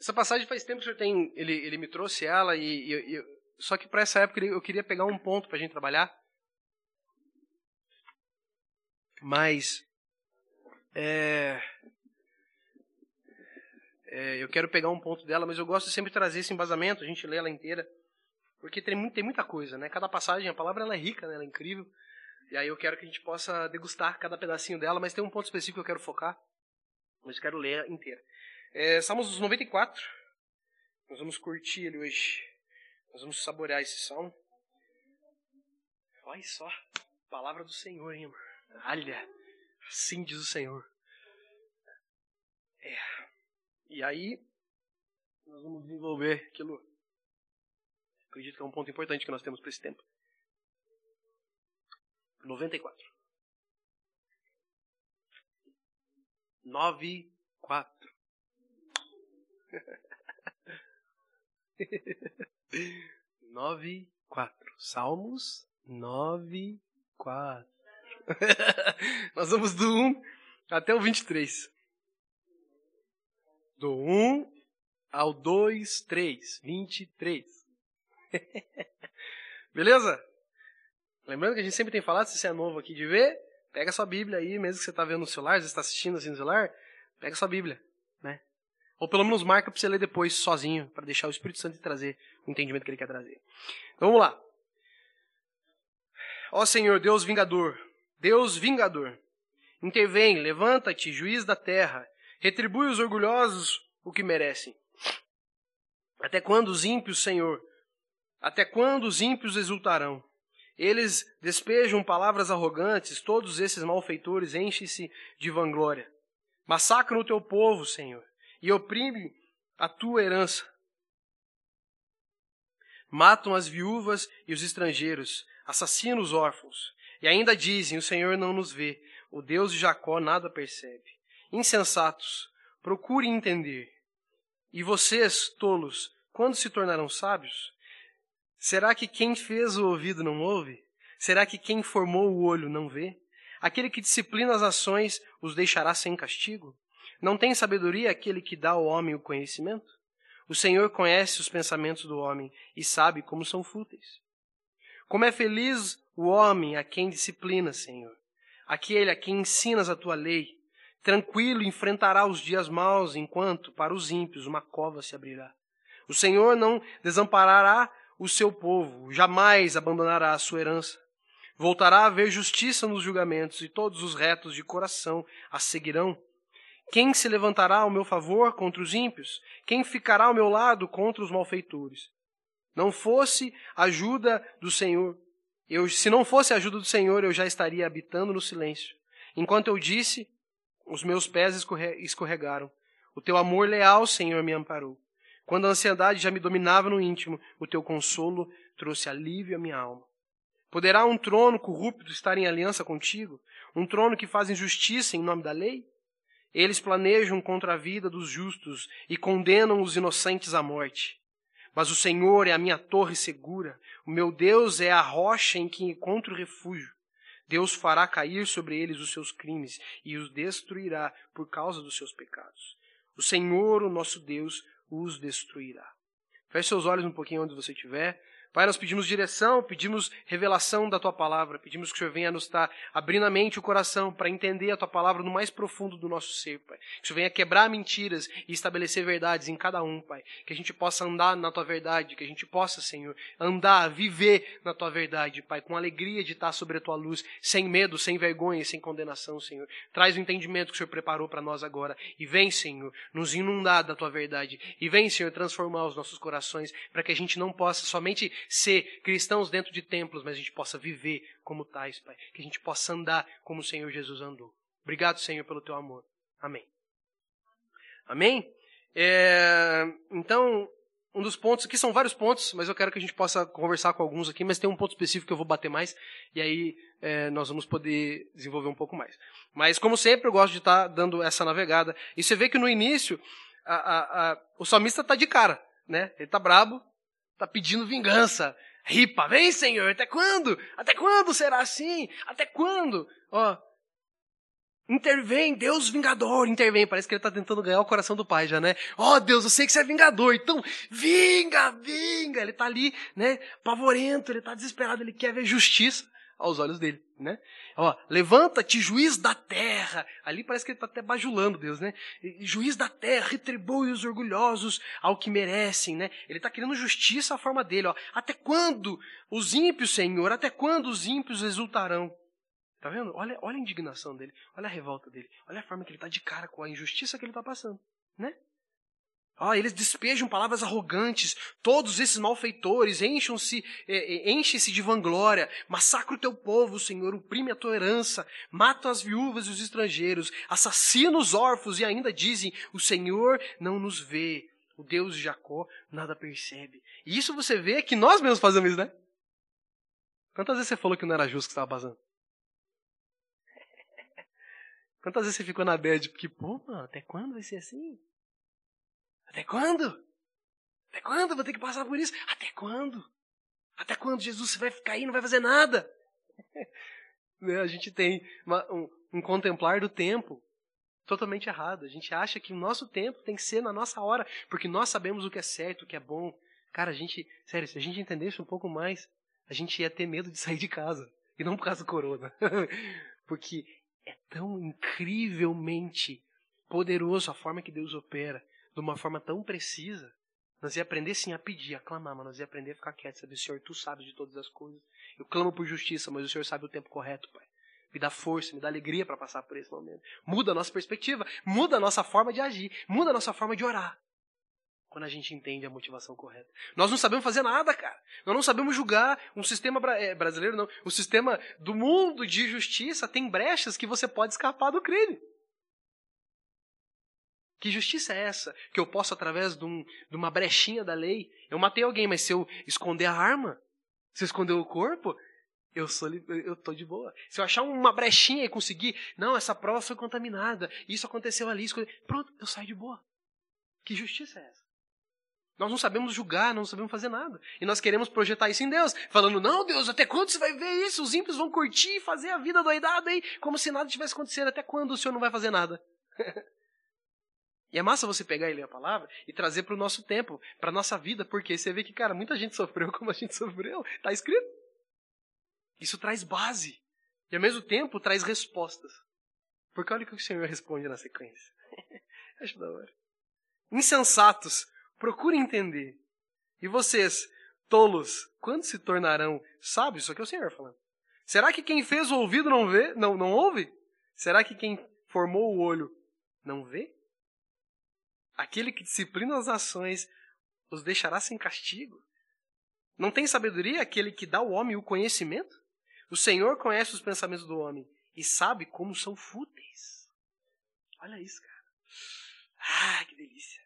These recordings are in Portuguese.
Essa passagem faz tempo que o senhor tem, ele, ele me trouxe ela e, e, e só que para essa época eu queria pegar um ponto para a gente trabalhar. Mas é, é, eu quero pegar um ponto dela, mas eu gosto de sempre trazer esse embasamento, a gente lê ela inteira, porque tem, tem muita coisa, né? Cada passagem, a palavra ela é rica, né? ela é incrível. E aí eu quero que a gente possa degustar cada pedacinho dela, mas tem um ponto específico que eu quero focar, mas quero ler inteira. É, Salmos 94, nós vamos curtir ele hoje. Nós vamos saborear esse salmo. Olha só, palavra do Senhor, hein, amor? Olha, assim diz o Senhor. É. E aí, nós vamos desenvolver aquilo. Acredito que é um ponto importante que nós temos para esse tempo. 94. 9, 4. 9, 4. Salmos 9, 4. Nós vamos do 1 até o 23. Do 1 ao 2, 3. 23. Beleza? Lembrando que a gente sempre tem falado, se você é novo aqui de ver, pega sua Bíblia aí, mesmo que você está vendo no celular, você está assistindo assim no celular, pega sua Bíblia? Ou pelo menos marca para você ler depois sozinho, para deixar o Espírito Santo trazer o entendimento que ele quer trazer. Então vamos lá. Ó Senhor, Deus vingador, Deus vingador, intervém, levanta-te, juiz da terra, retribui os orgulhosos o que merecem. Até quando os ímpios, Senhor, até quando os ímpios exultarão? Eles despejam palavras arrogantes, todos esses malfeitores enchem-se de vanglória. Massacram o teu povo, Senhor e oprime a tua herança. Matam as viúvas e os estrangeiros, assassinam os órfãos. E ainda dizem: O Senhor não nos vê, o Deus de Jacó nada percebe. Insensatos, procurem entender. E vocês, tolos, quando se tornarão sábios? Será que quem fez o ouvido não ouve? Será que quem formou o olho não vê? Aquele que disciplina as ações os deixará sem castigo? Não tem sabedoria aquele que dá ao homem o conhecimento? O Senhor conhece os pensamentos do homem e sabe como são fúteis. Como é feliz o homem a quem disciplina, Senhor, aquele a quem ensinas a tua lei. Tranquilo enfrentará os dias maus, enquanto para os ímpios uma cova se abrirá. O Senhor não desamparará o seu povo, jamais abandonará a sua herança. Voltará a haver justiça nos julgamentos, e todos os retos de coração a seguirão. Quem se levantará ao meu favor contra os ímpios? Quem ficará ao meu lado contra os malfeitores? Não fosse ajuda do Senhor, eu, se não fosse a ajuda do Senhor, eu já estaria habitando no silêncio. Enquanto eu disse, os meus pés escorregaram. O teu amor leal, Senhor, me amparou. Quando a ansiedade já me dominava no íntimo, o teu consolo trouxe alívio à minha alma. Poderá um trono corrupto estar em aliança contigo? Um trono que faz injustiça em nome da lei? Eles planejam contra a vida dos justos e condenam os inocentes à morte. Mas o Senhor é a minha torre segura, o meu Deus é a rocha em que encontro refúgio. Deus fará cair sobre eles os seus crimes e os destruirá por causa dos seus pecados. O Senhor, o nosso Deus, os destruirá. Feche seus olhos um pouquinho onde você estiver. Pai, nós pedimos direção, pedimos revelação da tua palavra, pedimos que o Senhor venha nos estar abrindo a mente e o coração para entender a tua palavra no mais profundo do nosso ser, Pai. Que o Senhor venha quebrar mentiras e estabelecer verdades em cada um, Pai. Que a gente possa andar na tua verdade, que a gente possa, Senhor, andar, viver na tua verdade, Pai, com alegria de estar sobre a tua luz, sem medo, sem vergonha, sem condenação, Senhor. Traz o entendimento que o Senhor preparou para nós agora e vem, Senhor, nos inundar da tua verdade e vem, Senhor, transformar os nossos corações para que a gente não possa somente ser cristãos dentro de templos, mas a gente possa viver como tais, Pai. Que a gente possa andar como o Senhor Jesus andou. Obrigado, Senhor, pelo teu amor. Amém. Amém? É, então, um dos pontos, aqui são vários pontos, mas eu quero que a gente possa conversar com alguns aqui, mas tem um ponto específico que eu vou bater mais, e aí é, nós vamos poder desenvolver um pouco mais. Mas, como sempre, eu gosto de estar dando essa navegada. E você vê que no início, a, a, a, o salmista está de cara, né? Ele está brabo, Está pedindo vingança. Ripa, vem Senhor, até quando? Até quando será assim? Até quando? Ó, Intervém, Deus vingador, intervém. Parece que ele está tentando ganhar o coração do pai já, né? Ó Deus, eu sei que você é vingador, então vinga, vinga. Ele está ali, né, pavorento, ele está desesperado, ele quer ver justiça aos olhos dele, né? Ó, levanta-te, juiz da terra. Ali parece que ele está até bajulando Deus, né? Juiz da terra, retribui os orgulhosos ao que merecem, né? Ele está querendo justiça à forma dele, ó. Até quando os ímpios, Senhor, até quando os ímpios exultarão? Tá vendo? Olha, olha a indignação dele, olha a revolta dele, olha a forma que ele está de cara com a injustiça que ele está passando, né? Ah, eles despejam palavras arrogantes, todos esses malfeitores enchem-se é, enchem de vanglória, massacra o teu povo, Senhor, oprime a tua herança, matam as viúvas e os estrangeiros, assassinam os órfãos e ainda dizem: o Senhor não nos vê, o Deus de Jacó nada percebe. E isso você vê que nós mesmos fazemos né? Quantas vezes você falou que não era justo que estava passando? Quantas vezes você ficou na bad? Porque, pô, mano, até quando vai ser assim? Até quando? Até quando vou ter que passar por isso? Até quando? Até quando Jesus vai ficar aí e não vai fazer nada? Né, a gente tem uma, um, um contemplar do tempo totalmente errado. A gente acha que o nosso tempo tem que ser na nossa hora, porque nós sabemos o que é certo, o que é bom. Cara, a gente, sério, se a gente entendesse um pouco mais, a gente ia ter medo de sair de casa. E não por causa do corona. porque é tão incrivelmente poderoso a forma que Deus opera de uma forma tão precisa, nós ia aprender sim a pedir, a clamar, mas nós ia aprender a ficar quieto, saber, Senhor, Tu sabes de todas as coisas. Eu clamo por justiça, mas o Senhor sabe o tempo correto, Pai. Me dá força, me dá alegria para passar por esse momento. Muda a nossa perspectiva, muda a nossa forma de agir, muda a nossa forma de orar. Quando a gente entende a motivação correta. Nós não sabemos fazer nada, cara. Nós não sabemos julgar um sistema é, brasileiro, não. O sistema do mundo de justiça tem brechas que você pode escapar do crime. Que justiça é essa? Que eu posso, através de, um, de, uma brechinha da lei, eu matei alguém, mas se eu esconder a arma, se eu esconder o corpo, eu sou eu tô de boa. Se eu achar uma brechinha e conseguir, não, essa prova foi contaminada, isso aconteceu ali, isso, pronto, eu saio de boa. Que justiça é essa? Nós não sabemos julgar, não sabemos fazer nada. E nós queremos projetar isso em Deus, falando: não, Deus, até quando você vai ver isso? Os ímpios vão curtir e fazer a vida doidada aí, como se nada tivesse acontecido. Até quando o Senhor não vai fazer nada? E é massa você pegar e ler a palavra e trazer para o nosso tempo, para nossa vida, porque você vê que, cara, muita gente sofreu como a gente sofreu. Está escrito. Isso traz base. E ao mesmo tempo traz respostas. Porque olha o que o Senhor responde na sequência. Acho da hora. Insensatos, procurem entender. E vocês, tolos, quando se tornarão sábios? Isso aqui é o Senhor falando. Será que quem fez o ouvido não vê, não, não ouve? Será que quem formou o olho não vê? Aquele que disciplina as ações os deixará sem castigo? Não tem sabedoria aquele que dá ao homem o conhecimento? O Senhor conhece os pensamentos do homem e sabe como são fúteis. Olha isso, cara. Ah, que delícia.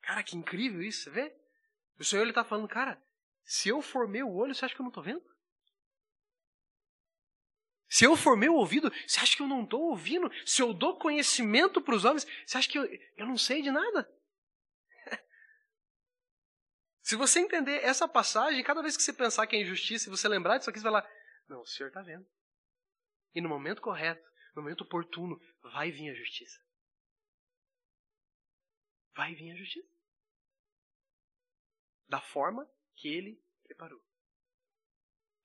Cara, que incrível isso, você vê? O Senhor ele está falando, cara, se eu formei o olho, você acha que eu não estou vendo? Se eu for meu ouvido, você acha que eu não estou ouvindo? Se eu dou conhecimento para os homens, você acha que eu, eu não sei de nada? Se você entender essa passagem, cada vez que você pensar que é injustiça e você lembrar disso aqui, você vai lá, não, o Senhor está vendo. E no momento correto, no momento oportuno, vai vir a justiça. Vai vir a justiça. Da forma que Ele preparou.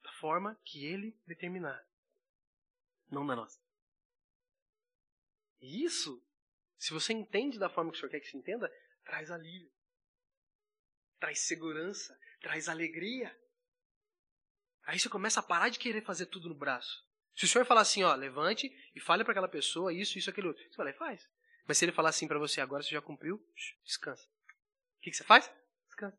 Da forma que Ele determinar não da nossa. E isso, se você entende da forma que o Senhor quer que se entenda, traz alívio, traz segurança, traz alegria. Aí você começa a parar de querer fazer tudo no braço. Se o Senhor falar assim, ó, levante e fale para aquela pessoa isso, isso, aquilo, você vai lá e faz. Mas se ele falar assim para você, agora você já cumpriu, descansa. O que, que você faz? Descansa.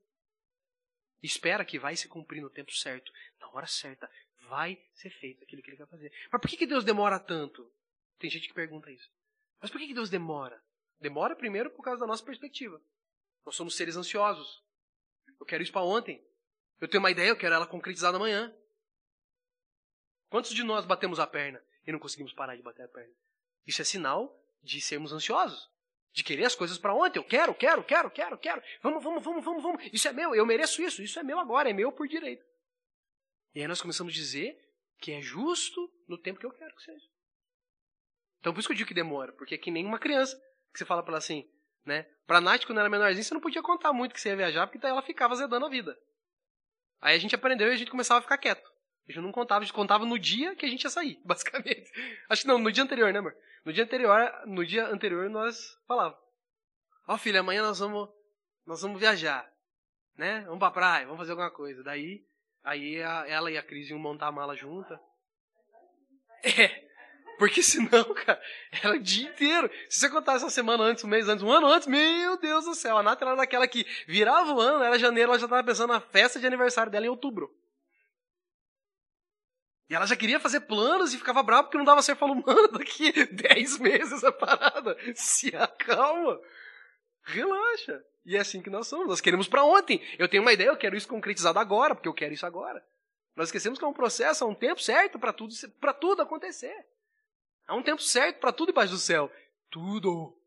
Espera que vai se cumprir no tempo certo, na hora certa, vai ser feito aquilo que ele quer fazer. Mas por que, que Deus demora tanto? Tem gente que pergunta isso. Mas por que, que Deus demora? Demora primeiro por causa da nossa perspectiva. Nós somos seres ansiosos. Eu quero isso para ontem. Eu tenho uma ideia, eu quero ela concretizada amanhã. Quantos de nós batemos a perna e não conseguimos parar de bater a perna? Isso é sinal de sermos ansiosos. De querer as coisas para ontem. Eu quero, quero, quero, quero, quero. Vamos, vamos, vamos, vamos, vamos. Isso é meu, eu mereço isso. Isso é meu agora, é meu por direito. E aí nós começamos a dizer que é justo no tempo que eu quero que seja. Então por isso que eu digo que demora, porque é que nem uma criança, que você fala pra ela assim, né? Pra Nath, quando era menorzinha, você não podia contar muito que você ia viajar, porque daí ela ficava zedando a vida. Aí a gente aprendeu e a gente começava a ficar quieto. A gente não contava, a gente contava no dia que a gente ia sair, basicamente. Acho que não, no dia anterior, né, amor? No dia anterior, no dia anterior nós falávamos. Ó, oh, filha, amanhã nós vamos, nós vamos viajar, né? Vamos pra praia, vamos fazer alguma coisa. Daí, aí a, ela e a Cris iam montar a mala junta. É, porque senão, cara, era o dia inteiro. Se você contar essa semana antes, um mês antes, um ano antes, meu Deus do céu, a Nath era daquela que virava o ano, era janeiro, ela já tava pensando na festa de aniversário dela em outubro. E ela já queria fazer planos e ficava brava porque não dava certo. Falou, mano, daqui 10 meses a parada. Se acalma. Relaxa. E é assim que nós somos. Nós queremos para ontem. Eu tenho uma ideia, eu quero isso concretizado agora, porque eu quero isso agora. Nós esquecemos que é um processo, há um tempo certo para tudo, para tudo acontecer. Há um tempo certo para tudo debaixo do céu. Tudo.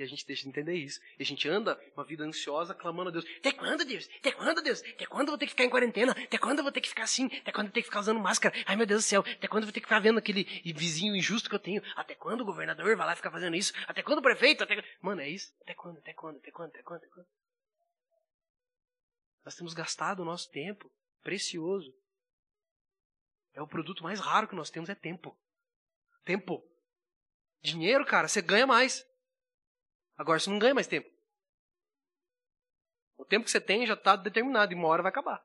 E a gente deixa de entender isso. E a gente anda uma vida ansiosa, clamando a Deus. Até quando, Deus? Até quando, Deus? Até quando eu vou ter que ficar em quarentena? Até quando eu vou ter que ficar assim? Até quando eu vou ter que ficar usando máscara? Ai, meu Deus do céu. Até quando eu vou ter que ficar vendo aquele vizinho injusto que eu tenho? Até quando o governador vai lá ficar fazendo isso? Até quando o prefeito? Até... Mano, é isso? Até quando? Até quando? Até quando? Até quando? Até quando? Nós temos gastado o nosso tempo precioso. É o produto mais raro que nós temos, é tempo. Tempo. Dinheiro, cara, você ganha mais. Agora você não ganha mais tempo. O tempo que você tem já está determinado e uma hora vai acabar.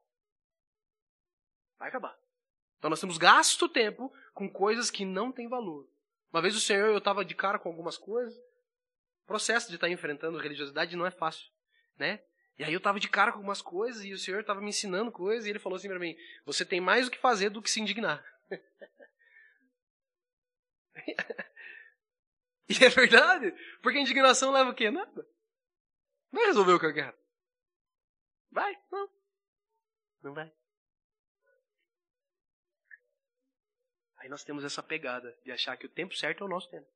Vai acabar. Então nós temos gasto tempo com coisas que não têm valor. Uma vez o Senhor, eu estava de cara com algumas coisas. O processo de estar tá enfrentando religiosidade não é fácil, né? E aí eu estava de cara com algumas coisas e o Senhor estava me ensinando coisas e ele falou assim para mim: "Você tem mais o que fazer do que se indignar". E é verdade, porque a indignação leva o quê? Nada. Vai resolver o que eu quero. Vai? Não. Não vai. Aí nós temos essa pegada de achar que o tempo certo é o nosso tempo.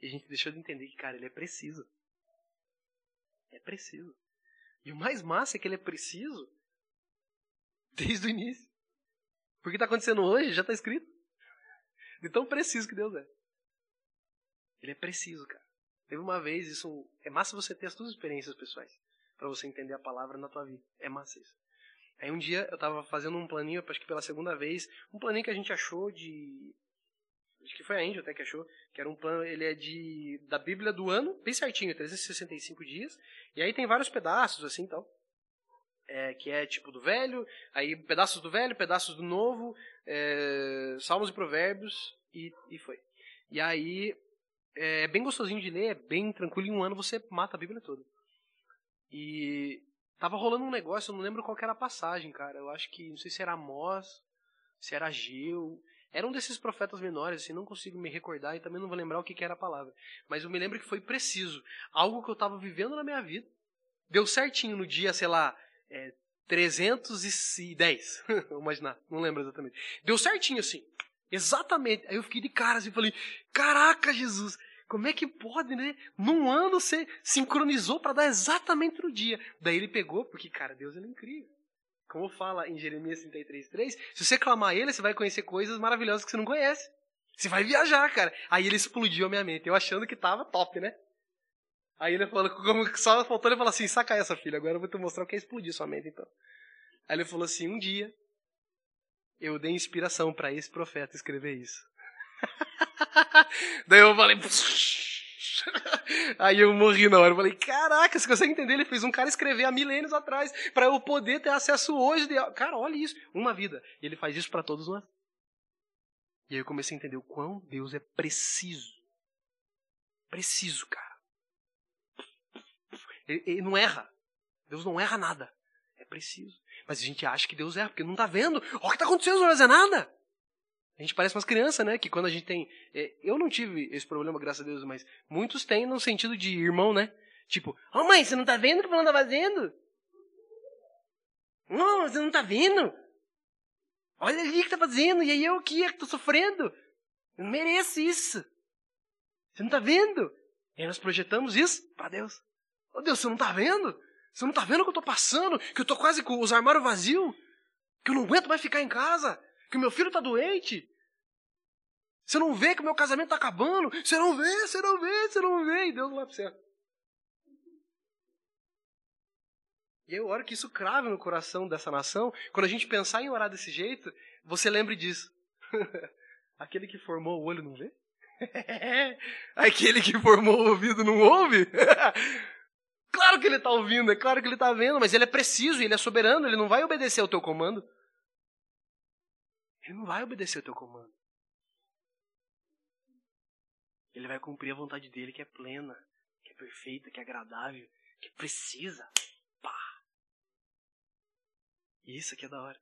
E a gente deixou de entender que, cara, ele é preciso. É preciso. E o mais massa é que ele é preciso desde o início. Porque está acontecendo hoje, já está escrito. De tão preciso que Deus é. Ele é preciso, cara. Teve uma vez, isso é massa você ter as suas experiências pessoais para você entender a palavra na tua vida. É massa isso. Aí um dia eu tava fazendo um planinho, acho que pela segunda vez, um planinho que a gente achou de acho que foi a Angel até que achou, que era um plano, ele é de da Bíblia do ano, bem certinho, 365 dias. E aí tem vários pedaços assim, tal. É, que é tipo do velho, aí pedaços do velho, pedaços do novo, é, salmos e provérbios e, e foi. E aí é bem gostosinho de ler, é bem tranquilo. Em um ano você mata a Bíblia toda. E tava rolando um negócio, eu não lembro qual era a passagem, cara. Eu acho que, não sei se era Amós, se era Geu. Era um desses profetas menores, assim, não consigo me recordar e também não vou lembrar o que, que era a palavra. Mas eu me lembro que foi preciso. Algo que eu estava vivendo na minha vida. Deu certinho no dia, sei lá, é, 310. Vou imaginar, não lembro exatamente. Deu certinho assim. Exatamente. Aí eu fiquei de cara assim, falei: Caraca, Jesus, como é que pode, né? Num ano você sincronizou para dar exatamente no dia. Daí ele pegou, porque, cara, Deus é incrível. Como fala em Jeremias 33,3, se você clamar ele, você vai conhecer coisas maravilhosas que você não conhece. Você vai viajar, cara. Aí ele explodiu a minha mente, eu achando que tava top, né? Aí ele falou, como só faltou ele falar assim, saca essa filha, agora eu vou te mostrar o que é explodir sua mente, então. Aí ele falou assim, um dia eu dei inspiração para esse profeta escrever isso. Daí eu falei. Aí eu morri na hora. Eu falei, caraca, você consegue entender? Ele fez um cara escrever há milênios atrás para eu poder ter acesso hoje. De... Cara, olha isso. Uma vida. E ele faz isso para todos nós. E aí eu comecei a entender o quão Deus é preciso. Preciso, cara. Ele, ele não erra. Deus não erra nada. É preciso. Mas a gente acha que Deus erra, porque não está vendo. Olha o que está acontecendo, não vai fazer nada. A gente parece umas crianças, né? Que quando a gente tem. É, eu não tive esse problema, graças a Deus, mas muitos têm no sentido de irmão, né? Tipo, ô oh, mãe, você não tá vendo o que o fulano tá fazendo? Não, você não tá vendo? Olha ali o que tá fazendo, e aí eu é que tô sofrendo. Eu não mereço isso. Você não tá vendo? E aí nós projetamos isso para Deus. Ô oh, Deus, você não tá vendo? Você não tá vendo o que eu tô passando? Que eu tô quase com os armários vazios? Que eu não aguento mais ficar em casa? Que o meu filho tá doente? Você não vê que o meu casamento está acabando? Você não vê, você não vê, você não vê. E Deus vai para certo. E eu oro que isso crave no coração dessa nação. Quando a gente pensar em orar desse jeito, você lembre disso. Aquele que formou o olho não vê? Aquele que formou o ouvido não ouve? claro que ele está ouvindo, é claro que ele está vendo, mas ele é preciso, ele é soberano, ele não vai obedecer ao teu comando. Ele não vai obedecer ao teu comando. Ele vai cumprir a vontade dele que é plena, que é perfeita, que é agradável, que precisa. Pá. Isso aqui é da hora.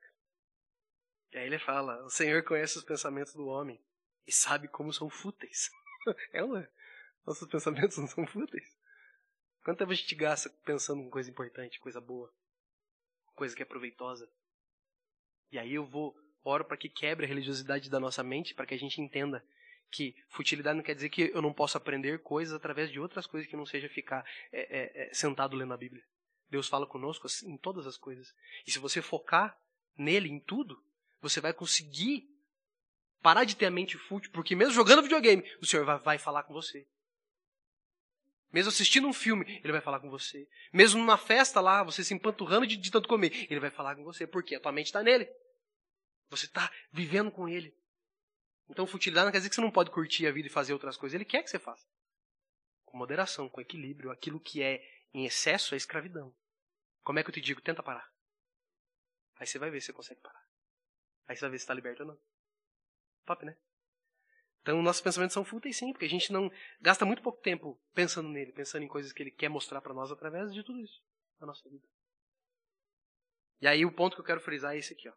E aí ele fala: O Senhor conhece os pensamentos do homem e sabe como são fúteis. é uma. Nossos pensamentos não são fúteis. Quanto tempo a gente gasta pensando em coisa importante, coisa boa, coisa que é proveitosa? E aí eu vou, oro para que quebre a religiosidade da nossa mente, para que a gente entenda que futilidade não quer dizer que eu não possa aprender coisas através de outras coisas que não seja ficar é, é, é, sentado lendo a Bíblia. Deus fala conosco assim, em todas as coisas. E se você focar nele, em tudo, você vai conseguir parar de ter a mente fútil, porque mesmo jogando videogame, o Senhor vai, vai falar com você. Mesmo assistindo um filme, ele vai falar com você. Mesmo numa festa lá, você se empanturrando de, de tanto comer, ele vai falar com você, porque a tua mente está nele. Você está vivendo com ele. Então, futilidade não quer dizer que você não pode curtir a vida e fazer outras coisas. Ele quer que você faça. Com moderação, com equilíbrio. Aquilo que é em excesso é escravidão. Como é que eu te digo? Tenta parar. Aí você vai ver se você consegue parar. Aí você vai ver se está liberto ou não. Top, né? Então, nossos pensamentos são fúteis sim, porque a gente não gasta muito pouco tempo pensando nele, pensando em coisas que ele quer mostrar para nós através de tudo isso na nossa vida. E aí o ponto que eu quero frisar é esse aqui, ó.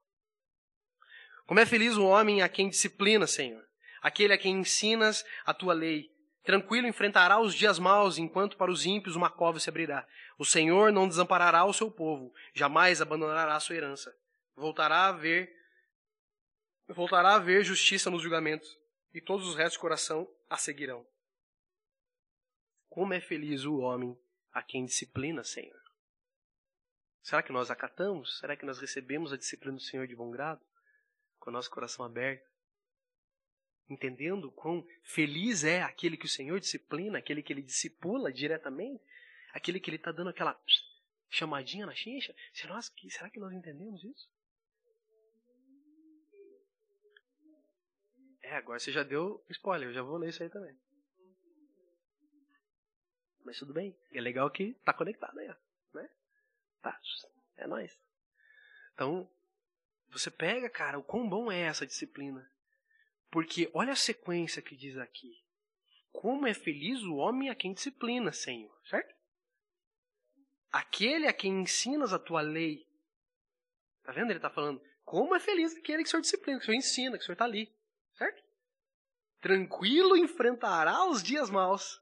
Como é feliz o homem a quem disciplina, Senhor, aquele a quem ensinas a tua lei. Tranquilo enfrentará os dias maus, enquanto para os ímpios uma cova se abrirá. O Senhor não desamparará o seu povo, jamais abandonará a sua herança. Voltará a ver voltará a haver justiça nos julgamentos, e todos os restos de coração a seguirão. Como é feliz o homem a quem disciplina, Senhor. Será que nós acatamos? Será que nós recebemos a disciplina do Senhor de bom grado? com o nosso coração aberto, entendendo quão feliz é aquele que o Senhor disciplina, aquele que ele discipula diretamente, aquele que ele está dando aquela chamadinha na chincha. Será que nós entendemos isso? É, agora você já deu spoiler, eu já vou ler isso aí também. Mas tudo bem. É legal que tá conectado aí. Né? Tá. É nóis. Então, você pega, cara, o quão bom é essa disciplina. Porque olha a sequência que diz aqui. Como é feliz o homem a quem disciplina, Senhor. Certo? Aquele a quem ensinas a tua lei. Tá vendo? Ele está falando. Como é feliz aquele que o Senhor disciplina, que o Senhor ensina, que o Senhor está ali. Certo? Tranquilo enfrentará os dias maus.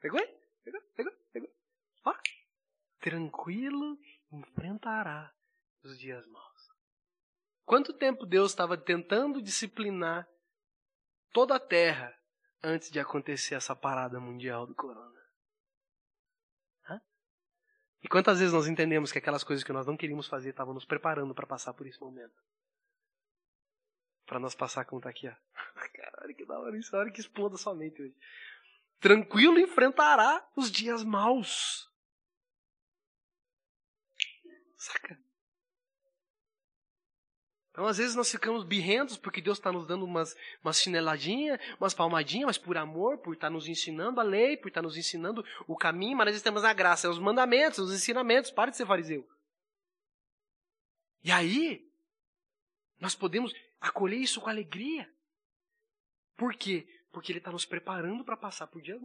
Pegou? Pegou? Pegou? Pegou? Ó tranquilo enfrentará os dias maus. Quanto tempo Deus estava tentando disciplinar toda a terra antes de acontecer essa parada mundial do corona? E quantas vezes nós entendemos que aquelas coisas que nós não queríamos fazer estavam nos preparando para passar por esse momento? Para nós passar como está aqui, ó. Caralho, que da hora isso, a hora que exploda sua mente hoje. Tranquilo enfrentará os dias maus. Saca? Então, às vezes, nós ficamos birrentos porque Deus está nos dando umas, umas chineladinhas, umas palmadinhas, mas por amor, por estar tá nos ensinando a lei, por estar tá nos ensinando o caminho, mas nós temos a graça, é os mandamentos, os ensinamentos. Para de ser fariseu. E aí, nós podemos acolher isso com alegria. Por quê? Porque Ele está nos preparando para passar por dias